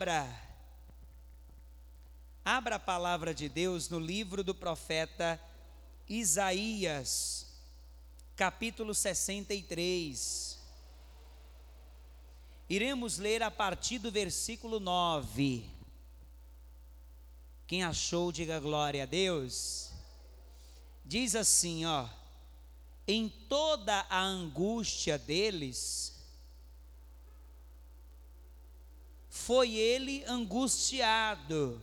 Abra, abra a palavra de Deus no livro do profeta Isaías, capítulo 63. Iremos ler a partir do versículo 9. Quem achou, diga glória a Deus. Diz assim, ó: Em toda a angústia deles, foi ele angustiado,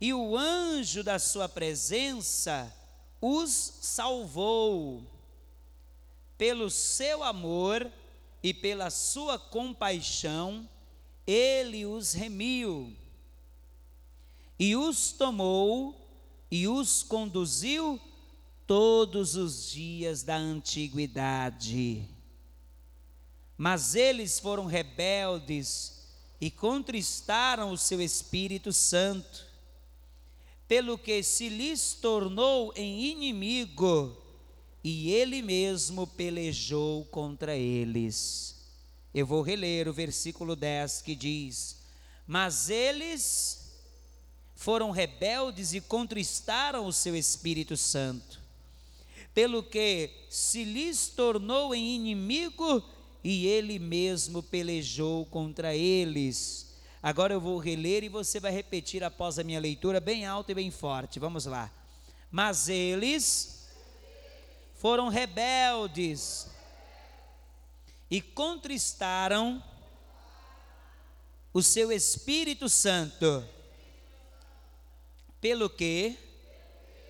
e o anjo da sua presença os salvou. Pelo seu amor e pela sua compaixão, ele os remiu, e os tomou e os conduziu todos os dias da antiguidade. Mas eles foram rebeldes e contristaram o seu Espírito Santo, pelo que se lhes tornou em inimigo, e ele mesmo pelejou contra eles. Eu vou reler o versículo 10 que diz: Mas eles foram rebeldes e contristaram o seu Espírito Santo, pelo que se lhes tornou em inimigo, e ele mesmo pelejou contra eles. Agora eu vou reler e você vai repetir após a minha leitura, bem alto e bem forte. Vamos lá. Mas eles foram rebeldes e contristaram o seu Espírito Santo, pelo que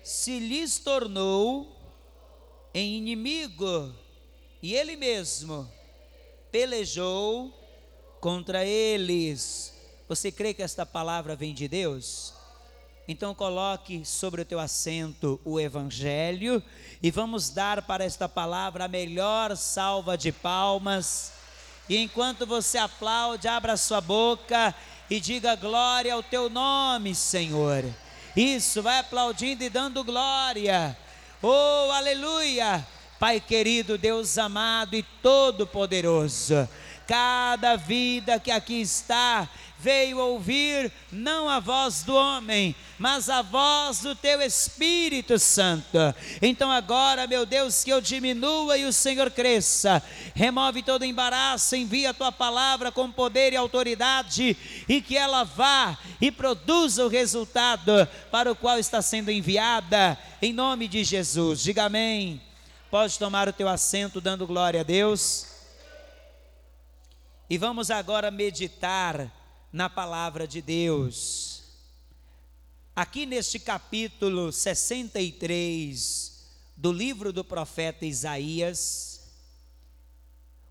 se lhes tornou em inimigo, e ele mesmo pelejou contra eles. Você crê que esta palavra vem de Deus? Então coloque sobre o teu assento o evangelho e vamos dar para esta palavra a melhor salva de palmas. E enquanto você aplaude, abra sua boca e diga glória ao teu nome, Senhor. Isso, vai aplaudindo e dando glória. Oh, aleluia! Pai querido, Deus amado e todo-poderoso, cada vida que aqui está veio ouvir não a voz do homem, mas a voz do teu Espírito Santo. Então agora, meu Deus, que eu diminua e o Senhor cresça. Remove todo embaraço, envia a tua palavra com poder e autoridade e que ela vá e produza o resultado para o qual está sendo enviada. Em nome de Jesus. Diga amém. Pode tomar o teu assento dando glória a Deus. E vamos agora meditar na palavra de Deus. Aqui neste capítulo 63 do livro do profeta Isaías,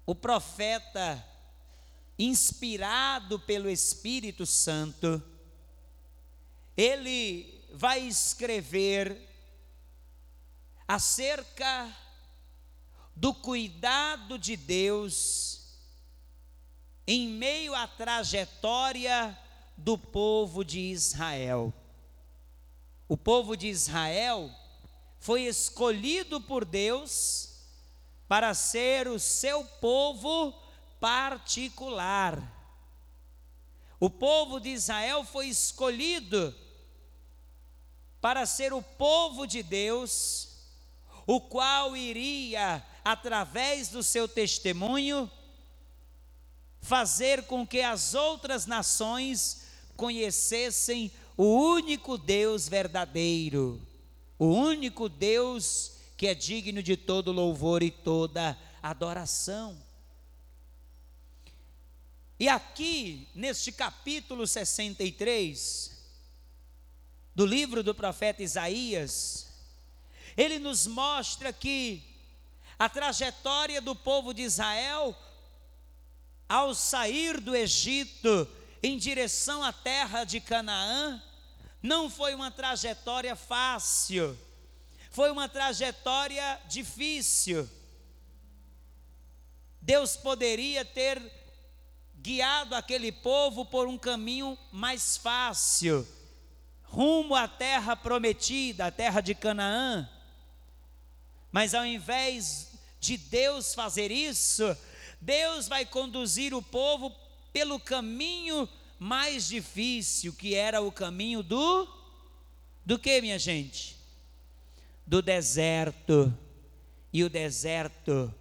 o profeta, inspirado pelo Espírito Santo, ele vai escrever acerca do cuidado de Deus em meio à trajetória do povo de Israel. O povo de Israel foi escolhido por Deus para ser o seu povo particular. O povo de Israel foi escolhido para ser o povo de Deus, o qual iria através do seu testemunho, fazer com que as outras nações conhecessem o único Deus verdadeiro, o único Deus que é digno de todo louvor e toda adoração. E aqui, neste capítulo 63 do livro do profeta Isaías, ele nos mostra que a trajetória do povo de Israel ao sair do Egito em direção à terra de Canaã, não foi uma trajetória fácil, foi uma trajetória difícil. Deus poderia ter guiado aquele povo por um caminho mais fácil, rumo à terra prometida, a terra de Canaã. Mas ao invés de Deus fazer isso, Deus vai conduzir o povo pelo caminho mais difícil que era o caminho do do que, minha gente? Do deserto. E o deserto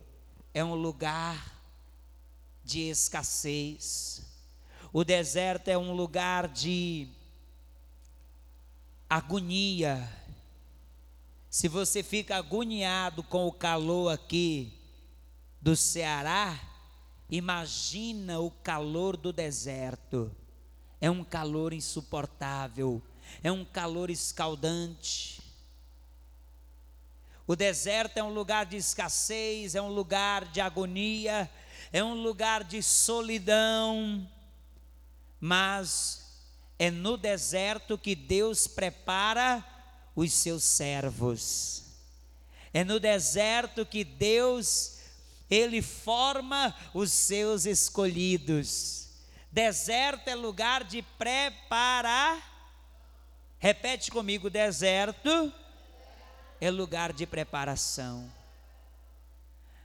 é um lugar de escassez. O deserto é um lugar de agonia. Se você fica agoniado com o calor aqui do Ceará, imagina o calor do deserto. É um calor insuportável, é um calor escaldante. O deserto é um lugar de escassez, é um lugar de agonia, é um lugar de solidão, mas é no deserto que Deus prepara os seus servos. É no deserto que Deus ele forma os seus escolhidos. Deserto é lugar de preparar. Repete comigo, deserto é lugar de preparação.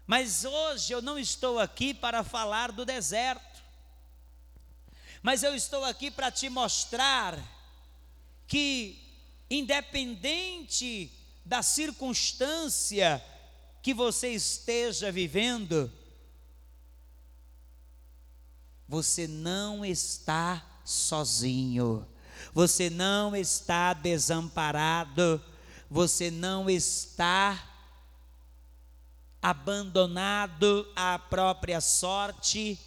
Mas hoje eu não estou aqui para falar do deserto, mas eu estou aqui para te mostrar que, independente da circunstância que você esteja vivendo, você não está sozinho, você não está desamparado, você não está abandonado à própria sorte,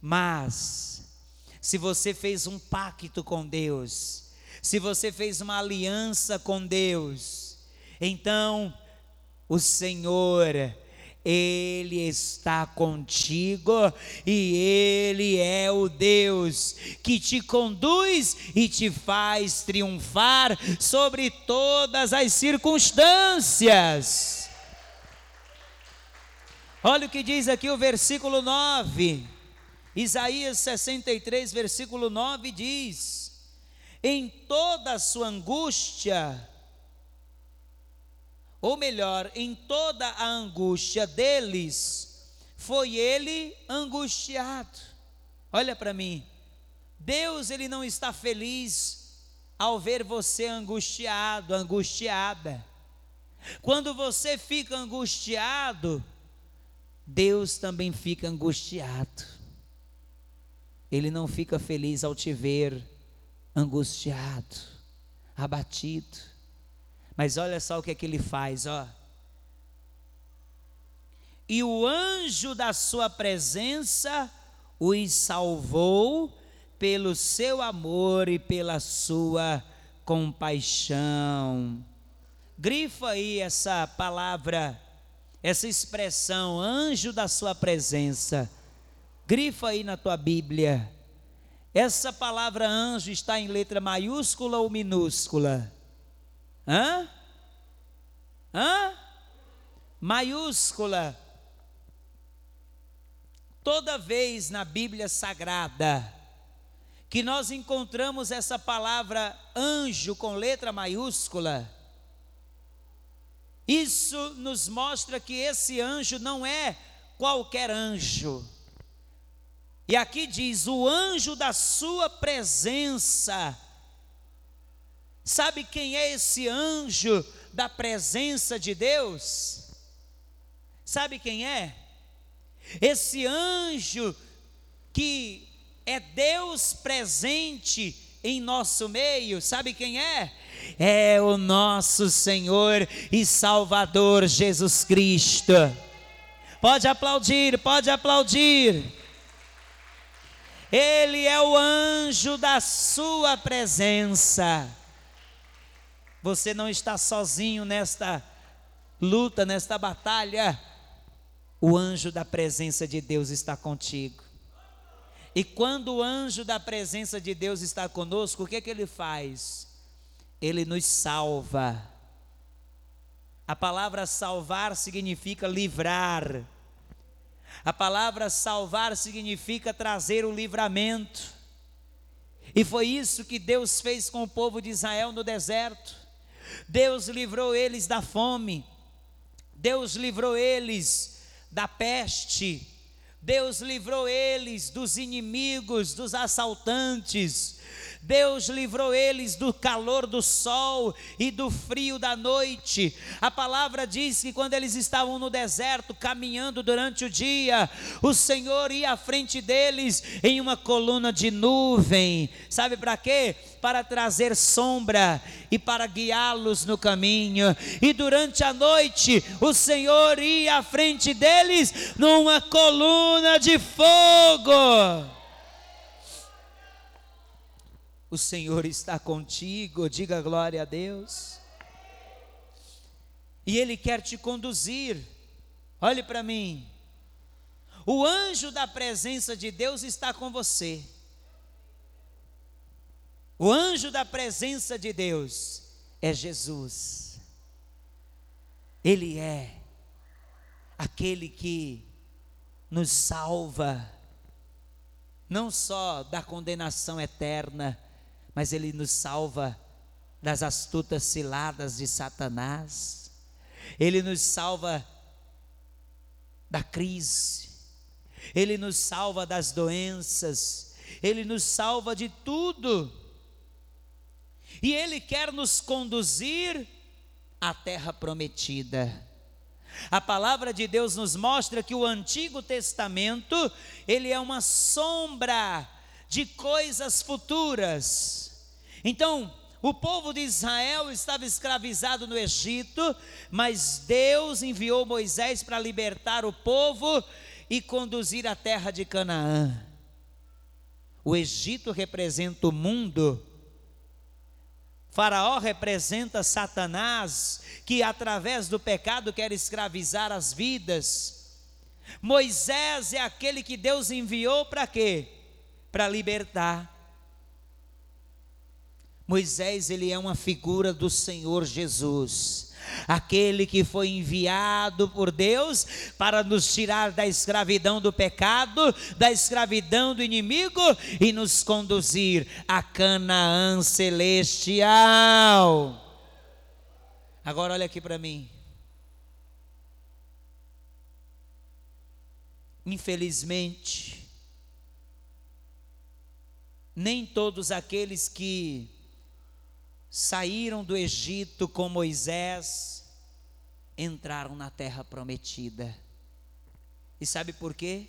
mas se você fez um pacto com Deus, se você fez uma aliança com Deus, então o Senhor, Ele está contigo e Ele é o Deus que te conduz e te faz triunfar sobre todas as circunstâncias. Olha o que diz aqui o versículo 9. Isaías 63, versículo 9 diz: Em toda a sua angústia, ou melhor, em toda a angústia deles, foi ele angustiado. Olha para mim. Deus ele não está feliz ao ver você angustiado, angustiada. Quando você fica angustiado, Deus também fica angustiado. Ele não fica feliz ao te ver angustiado, abatido. Mas olha só o que é que ele faz, ó. E o anjo da sua presença os salvou pelo seu amor e pela sua compaixão. Grifa aí essa palavra essa expressão, anjo da sua presença. Grifa aí na tua Bíblia. Essa palavra anjo está em letra maiúscula ou minúscula? Hã? Hã? Maiúscula. Toda vez na Bíblia Sagrada que nós encontramos essa palavra anjo com letra maiúscula, isso nos mostra que esse anjo não é qualquer anjo. E aqui diz: o anjo da sua presença. Sabe quem é esse anjo da presença de Deus? Sabe quem é? Esse anjo que é Deus presente em nosso meio, sabe quem é? É o nosso Senhor e Salvador Jesus Cristo. Pode aplaudir, pode aplaudir. Ele é o anjo da sua presença. Você não está sozinho nesta luta, nesta batalha. O anjo da presença de Deus está contigo. E quando o anjo da presença de Deus está conosco, o que, é que ele faz? Ele nos salva. A palavra salvar significa livrar. A palavra salvar significa trazer o livramento. E foi isso que Deus fez com o povo de Israel no deserto. Deus livrou eles da fome. Deus livrou eles da peste. Deus livrou eles dos inimigos, dos assaltantes. Deus livrou eles do calor do sol e do frio da noite. A palavra diz que quando eles estavam no deserto, caminhando durante o dia, o Senhor ia à frente deles em uma coluna de nuvem. Sabe para quê? Para trazer sombra e para guiá-los no caminho. E durante a noite, o Senhor ia à frente deles numa coluna de fogo. O Senhor está contigo, diga glória a Deus. E Ele quer te conduzir. Olhe para mim. O anjo da presença de Deus está com você. O anjo da presença de Deus é Jesus. Ele é aquele que nos salva, não só da condenação eterna, mas Ele nos salva das astutas ciladas de Satanás, Ele nos salva da crise, Ele nos salva das doenças, Ele nos salva de tudo, e Ele quer nos conduzir à terra prometida. A palavra de Deus nos mostra que o Antigo Testamento, ele é uma sombra de coisas futuras. Então, o povo de Israel estava escravizado no Egito, mas Deus enviou Moisés para libertar o povo e conduzir à terra de Canaã. O Egito representa o mundo, Faraó representa Satanás, que através do pecado quer escravizar as vidas. Moisés é aquele que Deus enviou para quê? Para libertar. Moisés, ele é uma figura do Senhor Jesus, aquele que foi enviado por Deus para nos tirar da escravidão do pecado, da escravidão do inimigo e nos conduzir a Canaã celestial. Agora olha aqui para mim. Infelizmente, nem todos aqueles que saíram do Egito com Moisés, entraram na terra prometida. E sabe por quê?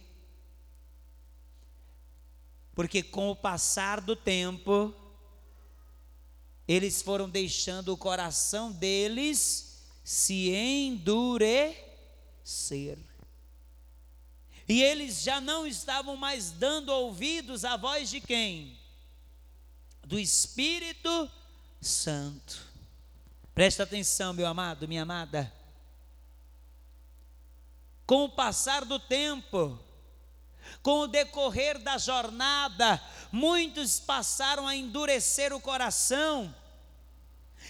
Porque com o passar do tempo, eles foram deixando o coração deles se endurecer. E eles já não estavam mais dando ouvidos à voz de quem? Do Espírito Santo. Presta atenção, meu amado, minha amada. Com o passar do tempo, com o decorrer da jornada, muitos passaram a endurecer o coração.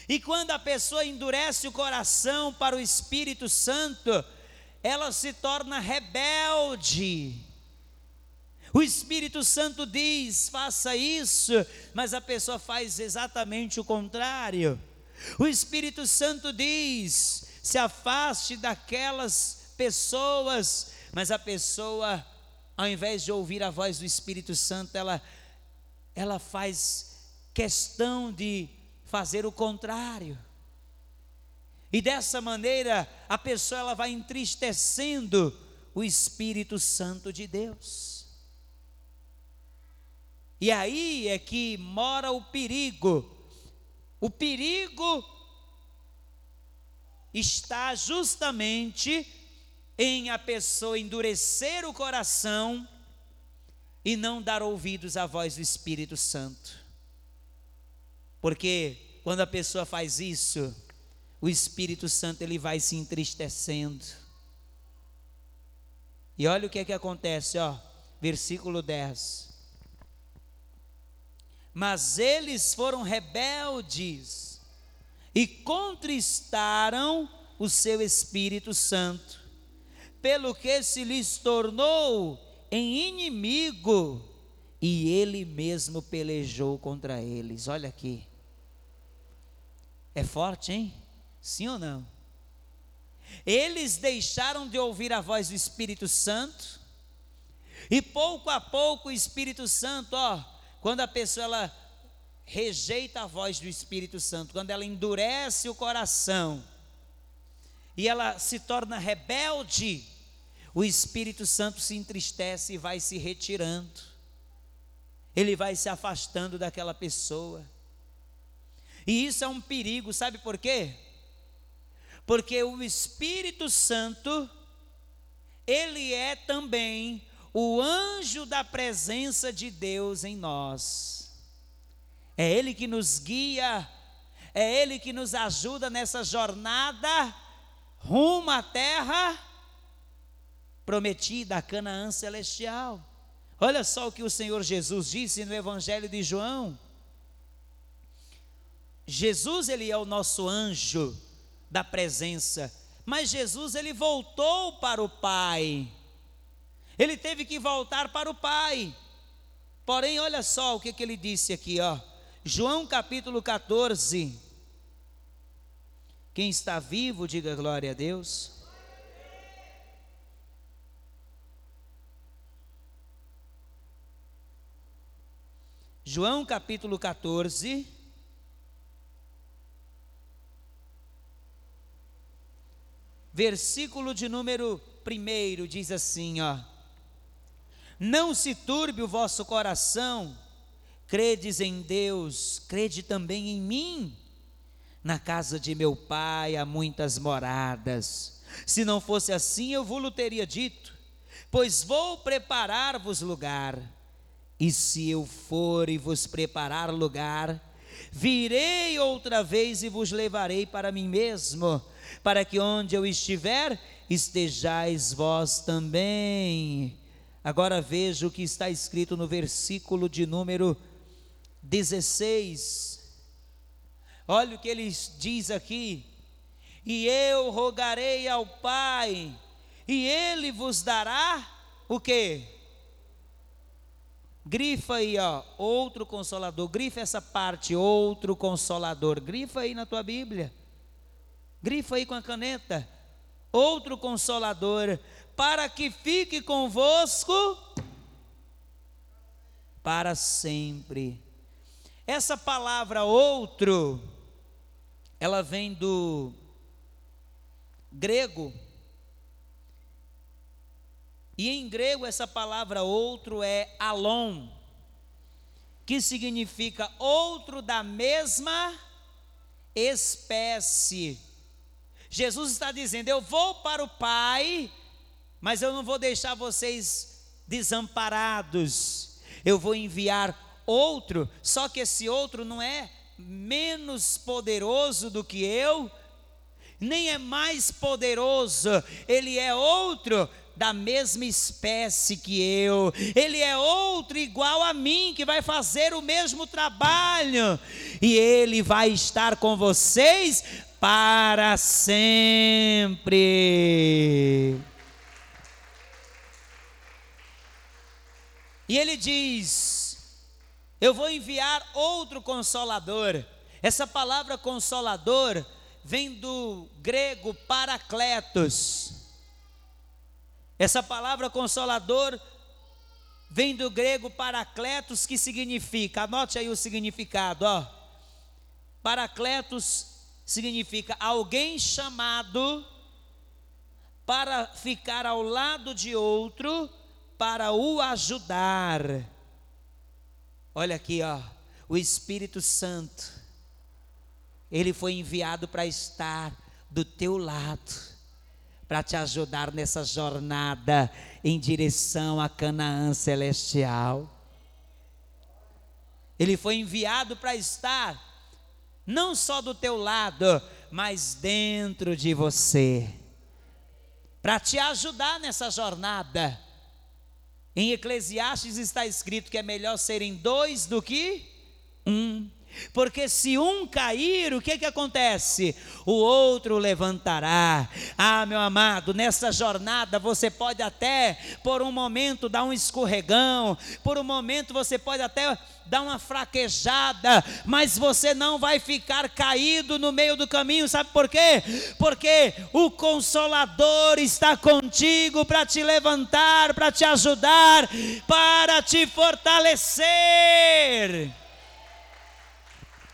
E quando a pessoa endurece o coração para o Espírito Santo, ela se torna rebelde. O Espírito Santo diz: faça isso, mas a pessoa faz exatamente o contrário. O Espírito Santo diz: se afaste daquelas pessoas, mas a pessoa, ao invés de ouvir a voz do Espírito Santo, ela, ela faz questão de fazer o contrário. E dessa maneira a pessoa ela vai entristecendo o Espírito Santo de Deus. E aí é que mora o perigo. O perigo está justamente em a pessoa endurecer o coração e não dar ouvidos à voz do Espírito Santo. Porque quando a pessoa faz isso, o Espírito Santo ele vai se entristecendo. E olha o que é que acontece, ó, versículo 10 mas eles foram rebeldes e contristaram o seu Espírito Santo, pelo que se lhes tornou em inimigo e ele mesmo pelejou contra eles. Olha aqui. É forte, hein? Sim ou não? Eles deixaram de ouvir a voz do Espírito Santo, E pouco a pouco o Espírito Santo, ó, quando a pessoa ela rejeita a voz do Espírito Santo, quando ela endurece o coração e ela se torna rebelde, o Espírito Santo se entristece e vai se retirando. Ele vai se afastando daquela pessoa. E isso é um perigo, sabe por quê? Porque o Espírito Santo, ele é também o anjo da presença de Deus em nós. É ele que nos guia, é ele que nos ajuda nessa jornada rumo à terra prometida, a Canaã celestial. Olha só o que o Senhor Jesus disse no Evangelho de João. Jesus, ele é o nosso anjo da presença, mas Jesus, ele voltou para o Pai. Ele teve que voltar para o Pai. Porém, olha só o que, que ele disse aqui, ó. João capítulo 14. Quem está vivo, diga glória a Deus. João capítulo 14. Versículo de número 1 diz assim, ó: Não se turbe o vosso coração, credes em Deus, crede também em mim. Na casa de meu pai há muitas moradas. Se não fosse assim, eu vou-lhe teria dito, pois vou preparar-vos lugar. E se eu for e vos preparar lugar, virei outra vez e vos levarei para mim mesmo, para que onde eu estiver, estejais vós também. Agora veja o que está escrito no versículo de número 16. Olha o que ele diz aqui: E eu rogarei ao Pai, e ele vos dará o que? Grifa aí, ó, outro consolador. Grifa essa parte, outro consolador. Grifa aí na tua Bíblia. Grifa aí com a caneta. Outro consolador, para que fique convosco para sempre. Essa palavra outro, ela vem do grego e em grego essa palavra outro é alon, que significa outro da mesma espécie. Jesus está dizendo: Eu vou para o Pai, mas eu não vou deixar vocês desamparados. Eu vou enviar outro, só que esse outro não é menos poderoso do que eu, nem é mais poderoso, ele é outro da mesma espécie que eu, ele é outro igual a mim, que vai fazer o mesmo trabalho, e ele vai estar com vocês para sempre. E ele diz: Eu vou enviar outro consolador. Essa palavra consolador vem do grego paracletos essa palavra consolador vem do grego paracletos, que significa, anote aí o significado, ó. Paracletos significa alguém chamado para ficar ao lado de outro para o ajudar. Olha aqui, ó, o Espírito Santo. Ele foi enviado para estar do teu lado para te ajudar nessa jornada em direção a Canaã celestial. Ele foi enviado para estar não só do teu lado, mas dentro de você, para te ajudar nessa jornada. Em Eclesiastes está escrito que é melhor serem dois do que um. Porque se um cair, o que que acontece? O outro levantará. Ah, meu amado, nessa jornada você pode até por um momento dar um escorregão, por um momento você pode até dar uma fraquejada, mas você não vai ficar caído no meio do caminho, sabe por quê? Porque o consolador está contigo para te levantar, para te ajudar, para te fortalecer.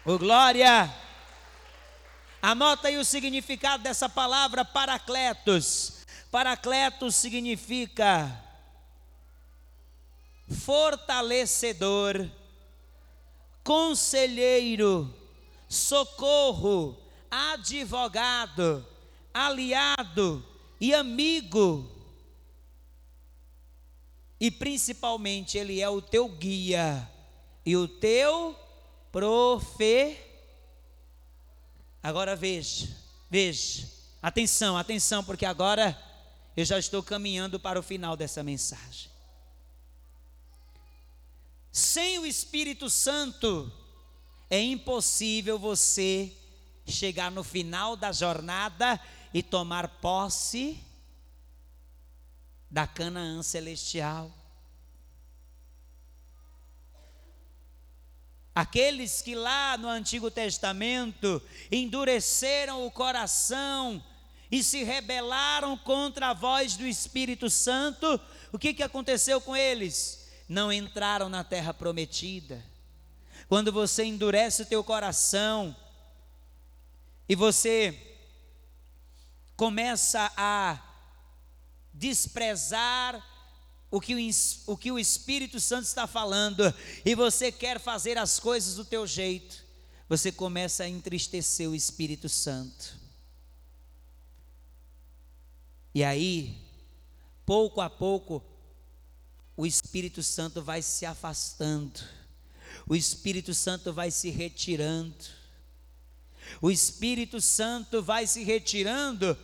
O glória. Anota aí o significado dessa palavra paracletos. Paracletos significa fortalecedor, conselheiro, socorro, advogado, aliado e amigo. E principalmente, ele é o teu guia e o teu profe. Agora veja, veja, atenção, atenção, porque agora eu já estou caminhando para o final dessa mensagem. Sem o Espírito Santo, é impossível você chegar no final da jornada e tomar posse da Canaã celestial. Aqueles que lá no Antigo Testamento endureceram o coração e se rebelaram contra a voz do Espírito Santo, o que, que aconteceu com eles? Não entraram na terra prometida. Quando você endurece o teu coração e você começa a desprezar o que o, o que o Espírito Santo está falando e você quer fazer as coisas do teu jeito, você começa a entristecer o Espírito Santo. E aí, pouco a pouco, o Espírito Santo vai se afastando, o Espírito Santo vai se retirando, o Espírito Santo vai se retirando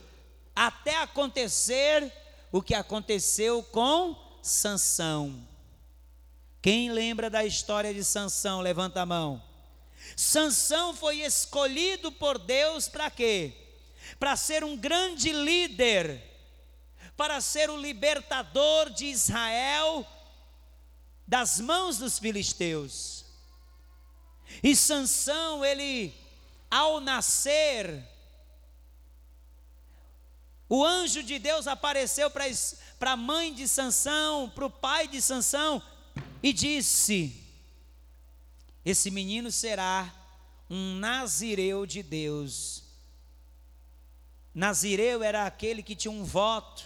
até acontecer o que aconteceu com Sansão. Quem lembra da história de Sansão, levanta a mão. Sansão foi escolhido por Deus para quê? Para ser um grande líder, para ser o libertador de Israel das mãos dos filisteus. E Sansão, ele ao nascer, o anjo de Deus apareceu para para a mãe de Sansão, para o pai de Sansão, e disse: Esse menino será um nazireu de Deus. Nazireu era aquele que tinha um voto,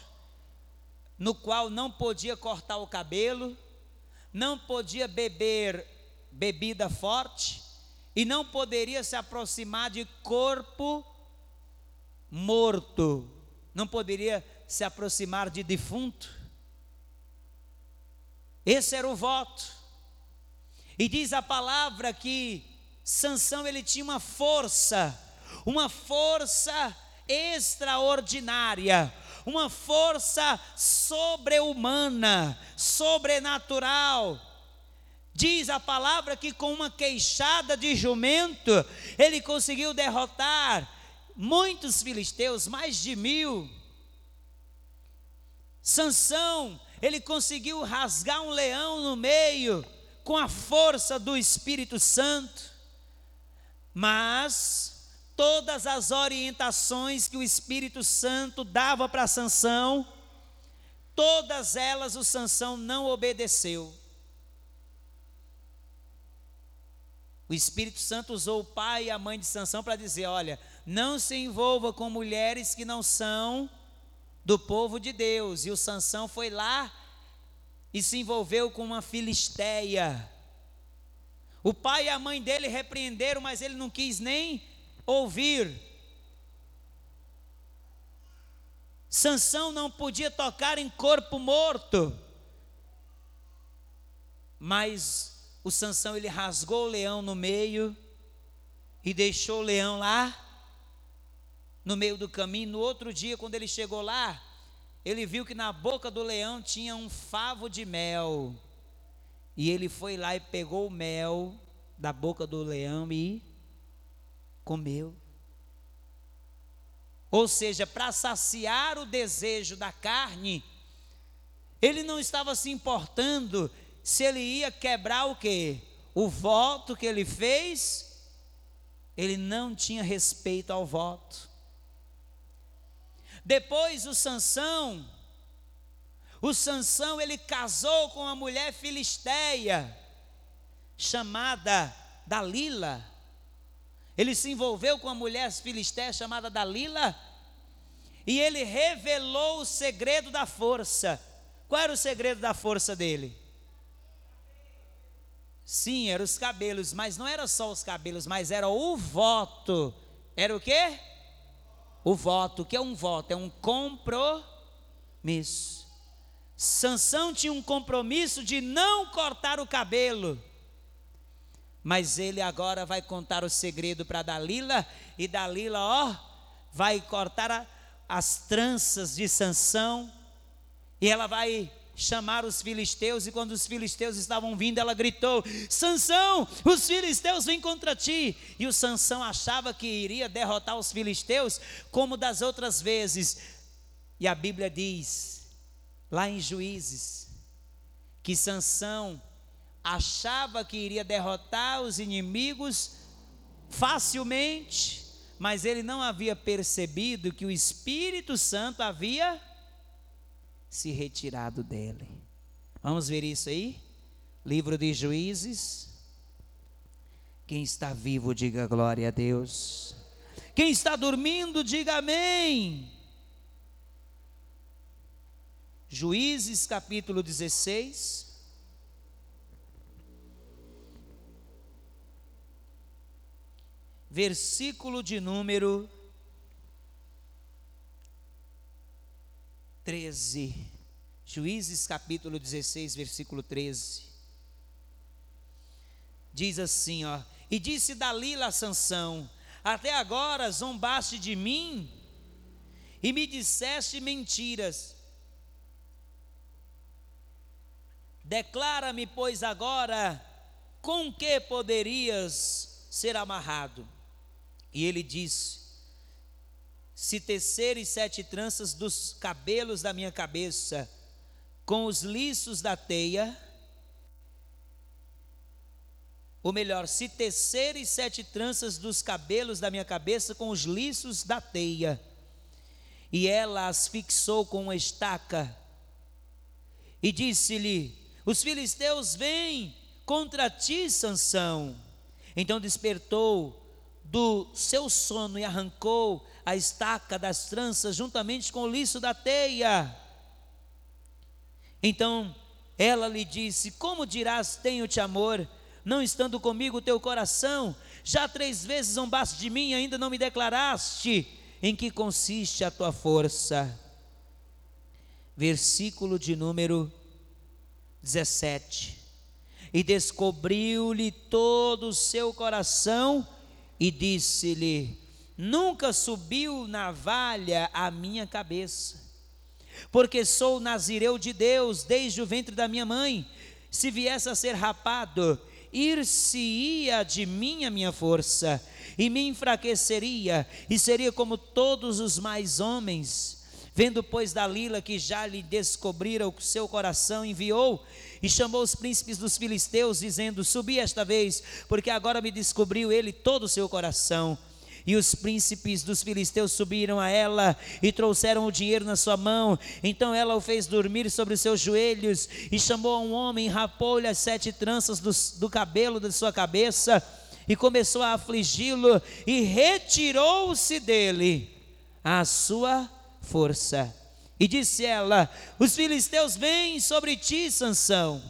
no qual não podia cortar o cabelo, não podia beber bebida forte e não poderia se aproximar de corpo morto, não poderia se aproximar de defunto. Esse era o voto. E diz a palavra que Sansão ele tinha uma força, uma força extraordinária, uma força sobre-humana, sobrenatural. Diz a palavra que com uma queixada de jumento ele conseguiu derrotar muitos filisteus, mais de mil. Sansão, ele conseguiu rasgar um leão no meio com a força do Espírito Santo. Mas todas as orientações que o Espírito Santo dava para Sansão, todas elas o Sansão não obedeceu. O Espírito Santo usou o pai e a mãe de Sansão para dizer: olha, não se envolva com mulheres que não são do povo de Deus. E o Sansão foi lá e se envolveu com uma filisteia. O pai e a mãe dele repreenderam, mas ele não quis nem ouvir. Sansão não podia tocar em corpo morto. Mas o Sansão ele rasgou o leão no meio e deixou o leão lá no meio do caminho. No outro dia, quando ele chegou lá, ele viu que na boca do leão tinha um favo de mel. E ele foi lá e pegou o mel da boca do leão e comeu. Ou seja, para saciar o desejo da carne, ele não estava se importando se ele ia quebrar o quê? O voto que ele fez, ele não tinha respeito ao voto. Depois o Sansão, o Sansão ele casou com uma mulher filisteia chamada Dalila. Ele se envolveu com uma mulher filisteia chamada Dalila e ele revelou o segredo da força. Qual era o segredo da força dele? Sim, eram os cabelos, mas não era só os cabelos, mas era o voto. Era o quê? O voto. O que é um voto? É um compromisso. Sansão tinha um compromisso de não cortar o cabelo. Mas ele agora vai contar o segredo para Dalila, e Dalila, ó, vai cortar a, as tranças de Sansão, e ela vai chamar os filisteus, e quando os filisteus estavam vindo, ela gritou: Sansão, os filisteus vêm contra ti. E o Sansão achava que iria derrotar os filisteus, como das outras vezes. E a Bíblia diz, lá em Juízes, que Sansão achava que iria derrotar os inimigos facilmente, mas ele não havia percebido que o Espírito Santo havia se retirado dele. Vamos ver isso aí? Livro de Juízes. Quem está vivo, diga glória a Deus. Quem está dormindo, diga amém. Juízes capítulo 16. versículo de número 13. Juízes capítulo 16, versículo 13. Diz assim, ó: E disse Dalila a Sansão: Até agora zombaste de mim e me disseste mentiras. Declara-me, pois, agora com que poderias ser amarrado? E ele disse: Se teceres sete tranças dos cabelos da minha cabeça com os liços da teia, ou melhor, se teceres sete tranças dos cabelos da minha cabeça com os liços da teia, e ela as fixou com uma estaca, e disse-lhe: Os filisteus vêm contra ti, Sansão. Então despertou do seu sono e arrancou a estaca das tranças juntamente com o liço da teia. Então ela lhe disse: Como dirás, tenho-te amor, não estando comigo o teu coração? Já três vezes zombaste de mim e ainda não me declaraste em que consiste a tua força. Versículo de número 17. E descobriu-lhe todo o seu coração e disse-lhe: Nunca subiu navalha à minha cabeça, porque sou nazireu de Deus desde o ventre da minha mãe. Se viesse a ser rapado, ir-se-ia de mim a minha força, e me enfraqueceria, e seria como todos os mais homens. Vendo, pois, Dalila que já lhe descobrira o seu coração, enviou e chamou os príncipes dos filisteus, dizendo: Subi esta vez, porque agora me descobriu ele todo o seu coração. E os príncipes dos filisteus subiram a ela e trouxeram o dinheiro na sua mão. Então ela o fez dormir sobre os seus joelhos e chamou a um homem, rapou-lhe as sete tranças do, do cabelo da sua cabeça e começou a afligi-lo e retirou-se dele a sua força. E disse ela: Os filisteus vêm sobre ti, Sansão.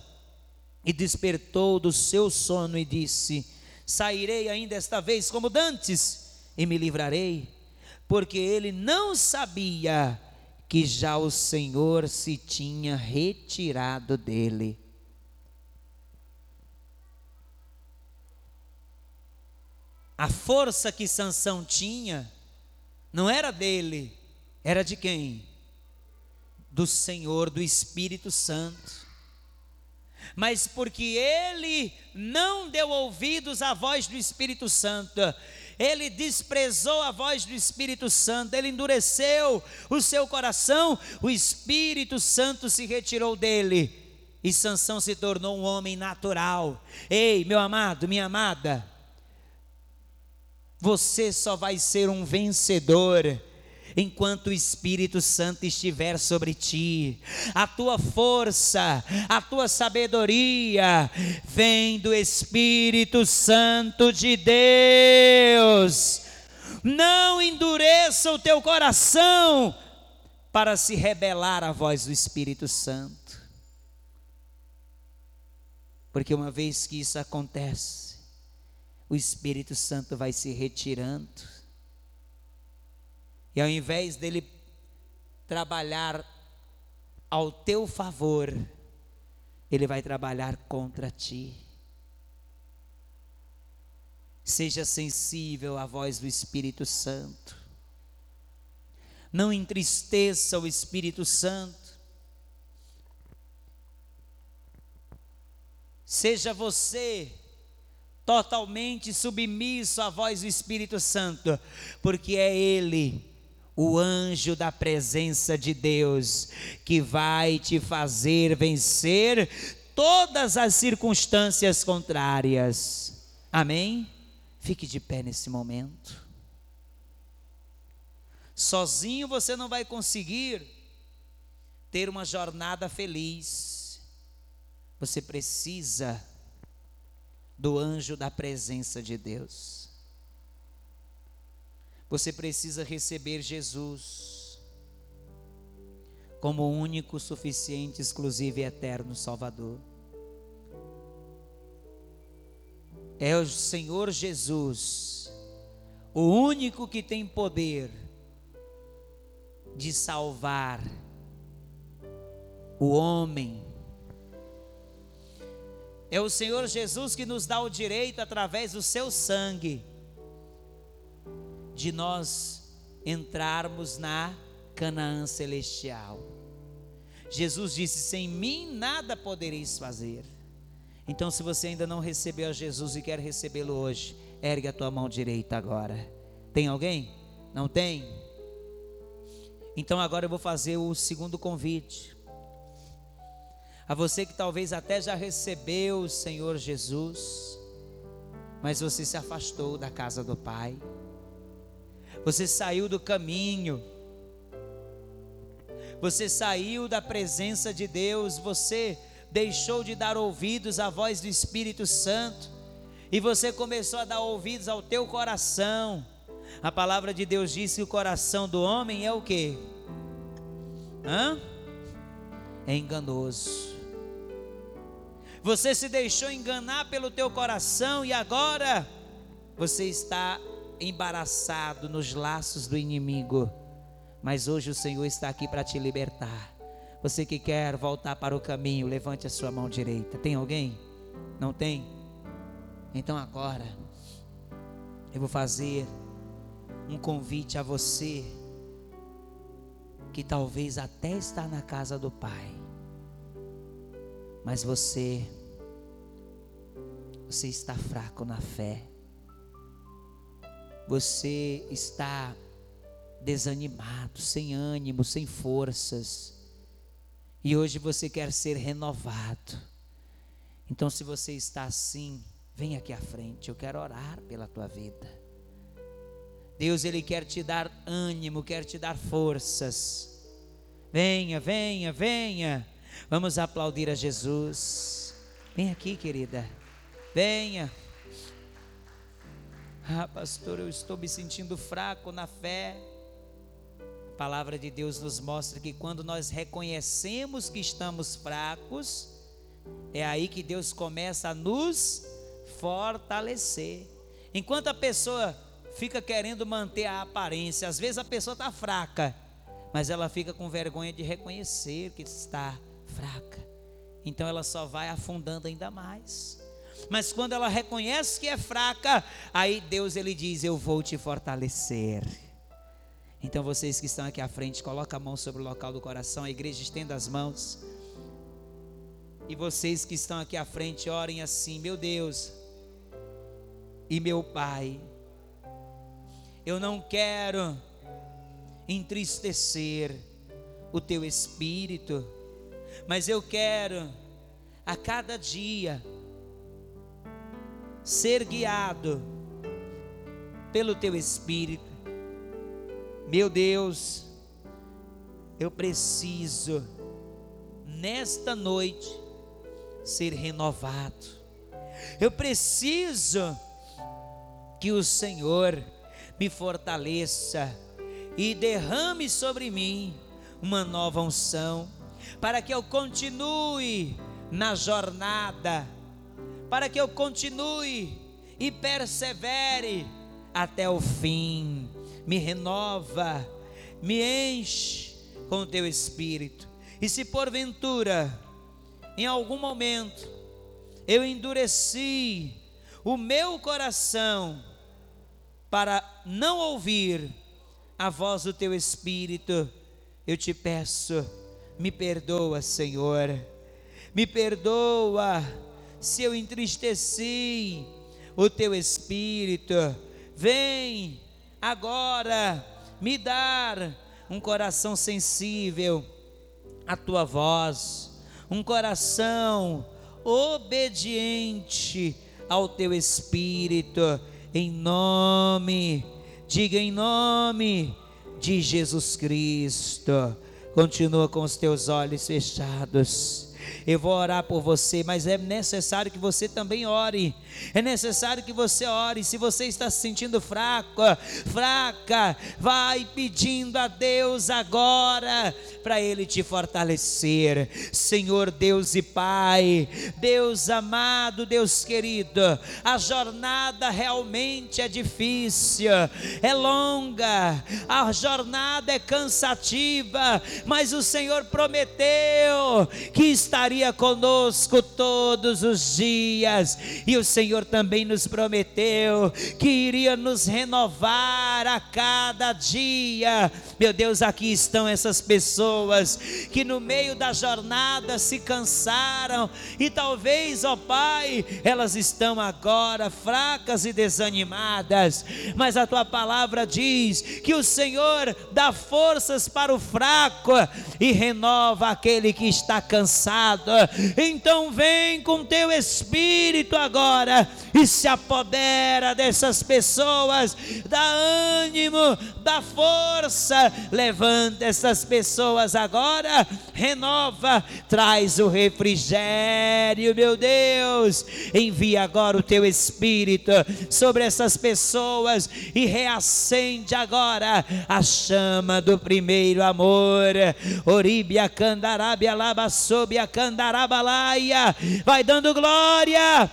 E despertou do seu sono e disse: Sairei ainda esta vez como dantes e me livrarei, porque ele não sabia que já o Senhor se tinha retirado dele. A força que Sansão tinha não era dele, era de quem? Do Senhor, do Espírito Santo. mas porque ele não deu ouvidos à voz do Espírito Santo, ele desprezou a voz do Espírito Santo, ele endureceu o seu coração, o Espírito Santo se retirou dele e Sansão se tornou um homem natural. Ei, meu amado, minha amada, você só vai ser um vencedor enquanto o Espírito Santo estiver sobre ti. A tua força, a tua sabedoria vem do Espírito Santo de Deus. Não endureça o teu coração para se rebelar à voz do Espírito Santo. Porque uma vez que isso acontece, o Espírito Santo vai se retirando e ao invés dele trabalhar ao teu favor, ele vai trabalhar contra ti. Seja sensível à voz do Espírito Santo. Não entristeça o Espírito Santo. Seja você totalmente submisso à voz do Espírito Santo, porque é Ele o anjo da presença de Deus, que vai te fazer vencer todas as circunstâncias contrárias. Amém? Fique de pé nesse momento. Sozinho você não vai conseguir ter uma jornada feliz. Você precisa do anjo da presença de Deus. Você precisa receber Jesus como único, suficiente, exclusivo e eterno Salvador. É o Senhor Jesus, o único que tem poder de salvar o homem. É o Senhor Jesus que nos dá o direito, através do seu sangue, de nós entrarmos na Canaã celestial. Jesus disse: Sem mim nada podereis fazer. Então, se você ainda não recebeu a Jesus e quer recebê-lo hoje, ergue a tua mão direita agora. Tem alguém? Não tem? Então, agora eu vou fazer o segundo convite. A você que talvez até já recebeu o Senhor Jesus, mas você se afastou da casa do Pai você saiu do caminho, você saiu da presença de Deus, você deixou de dar ouvidos à voz do Espírito Santo, e você começou a dar ouvidos ao teu coração. A palavra de Deus diz que o coração do homem é o que? Hã? É enganoso. Você se deixou enganar pelo teu coração e agora você está embaraçado nos laços do inimigo, mas hoje o Senhor está aqui para te libertar. Você que quer voltar para o caminho, levante a sua mão direita. Tem alguém? Não tem? Então agora, eu vou fazer um convite a você que talvez até está na casa do Pai, mas você, você está fraco na fé você está desanimado, sem ânimo, sem forças, e hoje você quer ser renovado. Então, se você está assim, vem aqui à frente, eu quero orar pela tua vida. Deus, Ele quer te dar ânimo, quer te dar forças. Venha, venha, venha. Vamos aplaudir a Jesus. Vem aqui, querida. Venha. Ah, pastor, eu estou me sentindo fraco na fé. A palavra de Deus nos mostra que quando nós reconhecemos que estamos fracos, é aí que Deus começa a nos fortalecer. Enquanto a pessoa fica querendo manter a aparência, às vezes a pessoa está fraca, mas ela fica com vergonha de reconhecer que está fraca. Então ela só vai afundando ainda mais mas quando ela reconhece que é fraca, aí Deus ele diz: "Eu vou te fortalecer". Então vocês que estão aqui à frente, coloca a mão sobre o local do coração, a igreja estenda as mãos. E vocês que estão aqui à frente, orem assim: Meu Deus e meu Pai, eu não quero entristecer o teu espírito, mas eu quero a cada dia ser guiado pelo teu espírito. Meu Deus, eu preciso nesta noite ser renovado. Eu preciso que o Senhor me fortaleça e derrame sobre mim uma nova unção, para que eu continue na jornada, para que eu continue e persevere até o fim. Me renova, me enche com o teu espírito. E se porventura, em algum momento, eu endureci o meu coração para não ouvir a voz do teu espírito, eu te peço, me perdoa, Senhor. Me perdoa se eu entristeci o teu espírito. Vem agora me dar um coração sensível à tua voz, um coração obediente ao teu espírito, em nome, diga em nome de Jesus Cristo. Continua com os teus olhos fechados. Eu vou orar por você, mas é necessário que você também ore. É necessário que você ore. Se você está se sentindo fraco, fraca, vai pedindo a Deus agora para Ele te fortalecer. Senhor Deus e Pai, Deus amado, Deus querido, a jornada realmente é difícil, é longa, a jornada é cansativa, mas o Senhor prometeu que estaria conosco todos os dias, e o Senhor também nos prometeu que iria nos renovar a cada dia. Meu Deus, aqui estão essas pessoas que no meio da jornada se cansaram e talvez, ó Pai, elas estão agora fracas e desanimadas, mas a tua palavra diz que o Senhor dá forças para o fraco e renova aquele que está cansado. Então vem com teu espírito agora e se apodera dessas pessoas, dá ânimo, dá força, levanta essas pessoas agora, renova, traz o refrigério, meu Deus. Envia agora o teu espírito sobre essas pessoas e reacende agora a chama do primeiro amor. Oribia candarabia laba sob a candarabalaia. Vai dando glória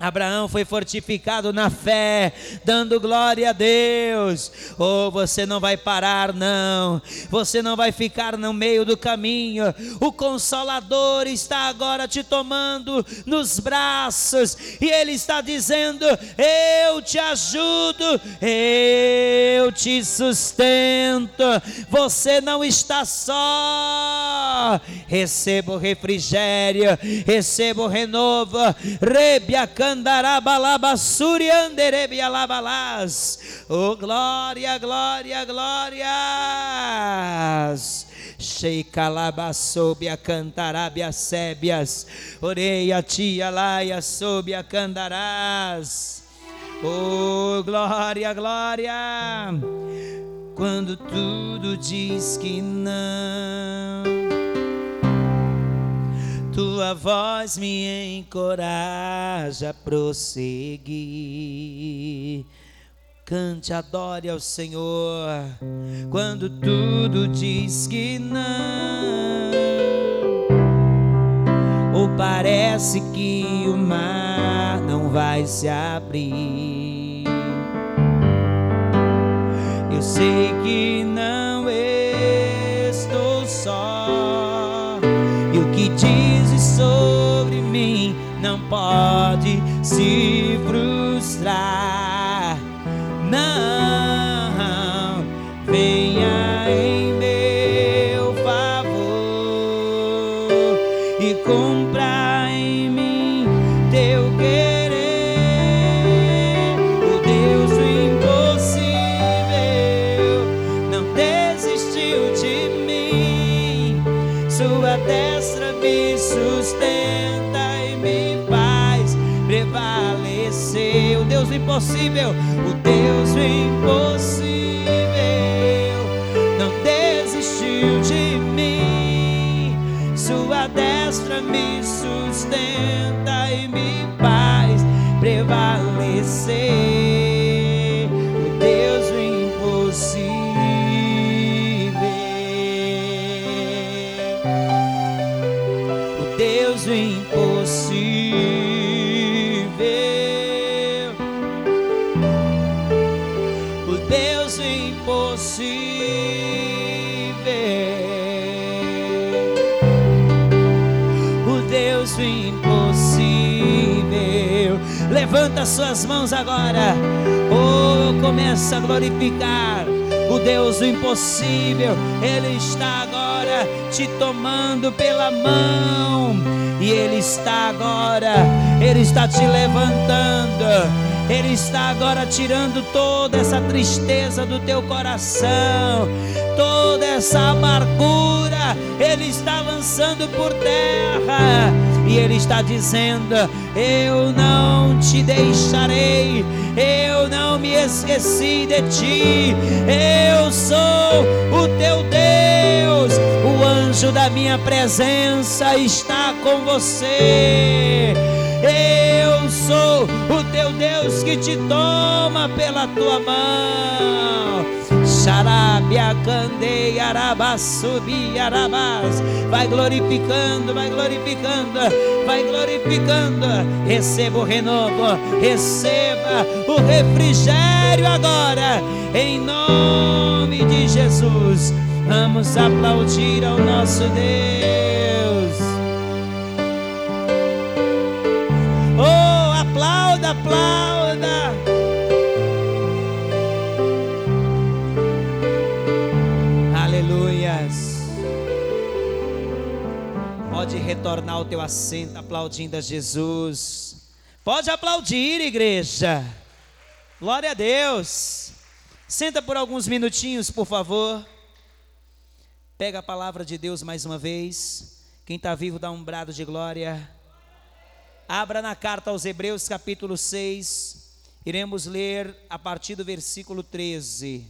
Abraão foi fortificado na fé, dando glória a Deus. Oh, você não vai parar, não. Você não vai ficar no meio do caminho. O Consolador está agora te tomando nos braços e Ele está dizendo: Eu te ajudo, eu te sustento. Você não está só. Receba o refrigério, receba o renovo. Rebiacan Oh, glória, glória, glórias. Sheikalabasobia cantarabia sébias. Oreia tia laia sob a candarás. Oh, glória, glória. Quando tudo diz que não tua voz me encoraja a prosseguir. Cante, adore ao Senhor quando tudo diz que não, ou parece que o mar não vai se abrir. Eu sei que não impossível, o Deus do impossível impossível. O Deus do impossível. Levanta suas mãos agora. Oh, começa a glorificar o Deus do impossível. Ele está agora te tomando pela mão. E Ele está agora, Ele está te levantando. Ele está agora tirando toda essa tristeza do teu coração, toda essa amargura, Ele está lançando por terra, e Ele está dizendo: Eu não te deixarei, eu não me esqueci de ti, eu sou o teu Deus, o anjo da minha presença está com você. Eu sou o teu Deus que te toma pela tua mão. Xarabia candeia arabassubi arabás. Vai glorificando, vai glorificando, vai glorificando. Receba o renovo, receba o refrigério agora, em nome de Jesus. Vamos aplaudir ao nosso Deus. Retornar ao teu assento aplaudindo a Jesus. Pode aplaudir, igreja. Glória a Deus. Senta por alguns minutinhos, por favor. Pega a palavra de Deus mais uma vez. Quem está vivo dá um brado de glória. Abra na carta aos Hebreus, capítulo 6. Iremos ler a partir do versículo 13.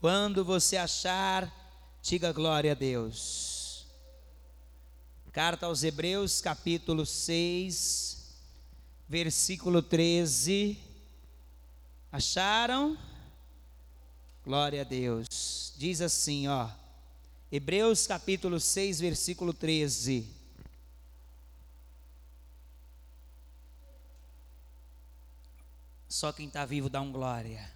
Quando você achar, diga glória a Deus. Carta aos Hebreus, capítulo 6, versículo 13. Acharam? Glória a Deus. Diz assim, ó. Hebreus capítulo 6, versículo 13. Só quem está vivo dá um glória.